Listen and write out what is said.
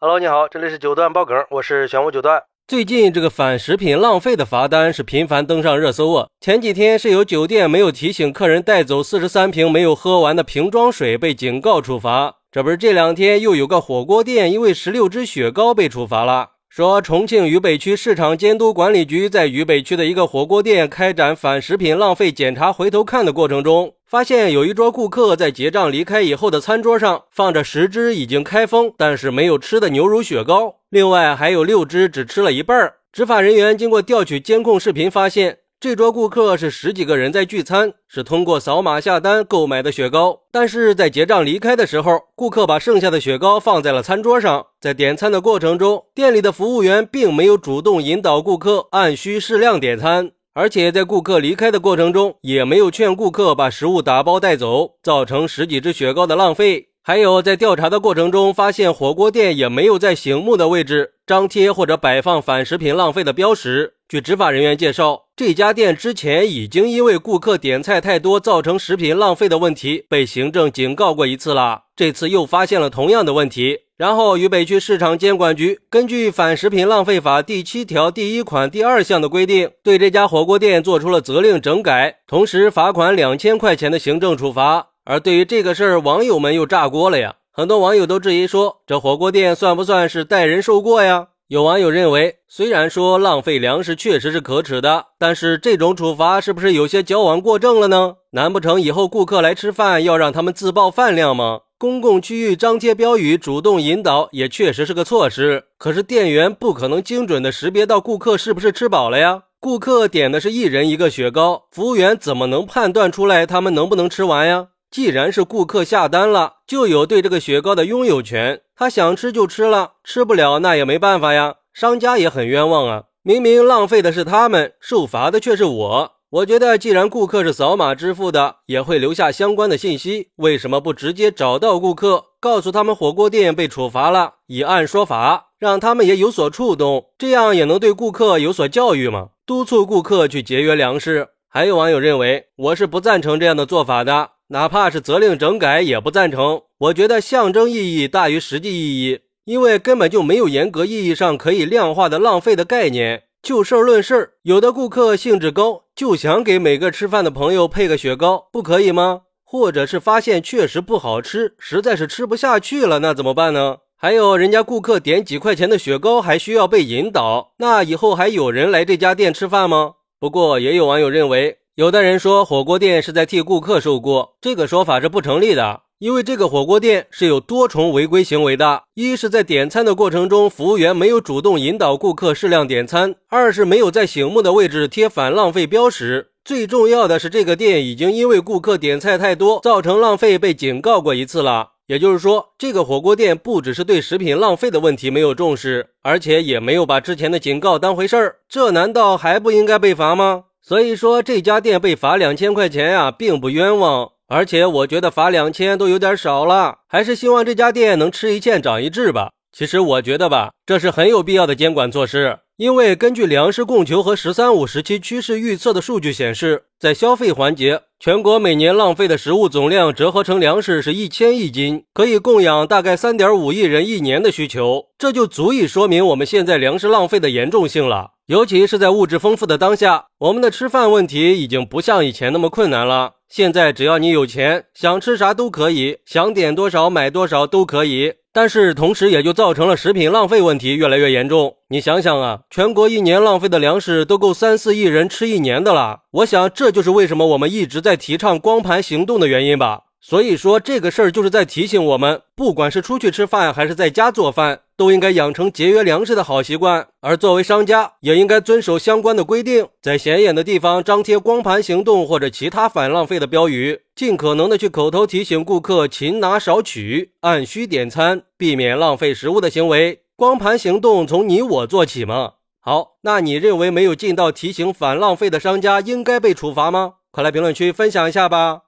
Hello，你好，这里是九段爆梗，我是玄武九段。最近这个反食品浪费的罚单是频繁登上热搜啊。前几天是有酒店没有提醒客人带走四十三瓶没有喝完的瓶装水被警告处罚，这不是这两天又有个火锅店因为十六支雪糕被处罚了。说重庆渝北区市场监督管理局在渝北区的一个火锅店开展反食品浪费检查回头看的过程中。发现有一桌顾客在结账离开以后的餐桌上放着十只已经开封但是没有吃的牛乳雪糕，另外还有六只只吃了一半。执法人员经过调取监控视频，发现这桌顾客是十几个人在聚餐，是通过扫码下单购买的雪糕。但是在结账离开的时候，顾客把剩下的雪糕放在了餐桌上。在点餐的过程中，店里的服务员并没有主动引导顾客按需适量点餐。而且在顾客离开的过程中，也没有劝顾客把食物打包带走，造成十几只雪糕的浪费。还有在调查的过程中，发现火锅店也没有在醒目的位置张贴或者摆放反食品浪费的标识。据执法人员介绍，这家店之前已经因为顾客点菜太多造成食品浪费的问题被行政警告过一次了，这次又发现了同样的问题。然后，渝北区市场监管局根据《反食品浪费法》第七条第一款第二项的规定，对这家火锅店做出了责令整改，同时罚款两千块钱的行政处罚。而对于这个事儿，网友们又炸锅了呀！很多网友都质疑说，这火锅店算不算是代人受过呀？有网友认为，虽然说浪费粮食确实是可耻的，但是这种处罚是不是有些矫枉过正了呢？难不成以后顾客来吃饭要让他们自报饭量吗？公共区域张贴标语，主动引导也确实是个措施。可是店员不可能精准的识别到顾客是不是吃饱了呀？顾客点的是一人一个雪糕，服务员怎么能判断出来他们能不能吃完呀？既然是顾客下单了，就有对这个雪糕的拥有权，他想吃就吃了，吃不了那也没办法呀。商家也很冤枉啊，明明浪费的是他们，受罚的却是我。我觉得，既然顾客是扫码支付的，也会留下相关的信息，为什么不直接找到顾客，告诉他们火锅店被处罚了，以案说法，让他们也有所触动，这样也能对顾客有所教育吗？督促顾客去节约粮食。还有网友认为，我是不赞成这样的做法的，哪怕是责令整改也不赞成。我觉得象征意义大于实际意义，因为根本就没有严格意义上可以量化的浪费的概念。就事儿论事儿，有的顾客兴致高，就想给每个吃饭的朋友配个雪糕，不可以吗？或者是发现确实不好吃，实在是吃不下去了，那怎么办呢？还有人家顾客点几块钱的雪糕，还需要被引导，那以后还有人来这家店吃饭吗？不过也有网友认为，有的人说火锅店是在替顾客受过，这个说法是不成立的。因为这个火锅店是有多重违规行为的：一是，在点餐的过程中，服务员没有主动引导顾客适量点餐；二是，没有在醒目的位置贴反浪费标识。最重要的是，这个店已经因为顾客点菜太多，造成浪费被警告过一次了。也就是说，这个火锅店不只是对食品浪费的问题没有重视，而且也没有把之前的警告当回事儿。这难道还不应该被罚吗？所以说，这家店被罚两千块钱呀，并不冤枉。而且我觉得罚两千都有点少了，还是希望这家店能吃一堑长一智吧。其实我觉得吧，这是很有必要的监管措施，因为根据粮食供求和“十三五”时期趋势预测的数据显示，在消费环节，全国每年浪费的食物总量折合成粮食是一千亿斤，可以供养大概三点五亿人一年的需求，这就足以说明我们现在粮食浪费的严重性了。尤其是在物质丰富的当下，我们的吃饭问题已经不像以前那么困难了。现在只要你有钱，想吃啥都可以，想点多少买多少都可以。但是同时也就造成了食品浪费问题越来越严重。你想想啊，全国一年浪费的粮食都够三四亿人吃一年的了。我想这就是为什么我们一直在提倡光盘行动的原因吧。所以说这个事儿就是在提醒我们，不管是出去吃饭还是在家做饭，都应该养成节约粮食的好习惯。而作为商家，也应该遵守相关的规定，在显眼的地方张贴光盘行动或者其他反浪费的标语，尽可能的去口头提醒顾客勤拿少取，按需点餐，避免浪费食物的行为。光盘行动从你我做起嘛。好，那你认为没有尽到提醒反浪费的商家应该被处罚吗？快来评论区分享一下吧。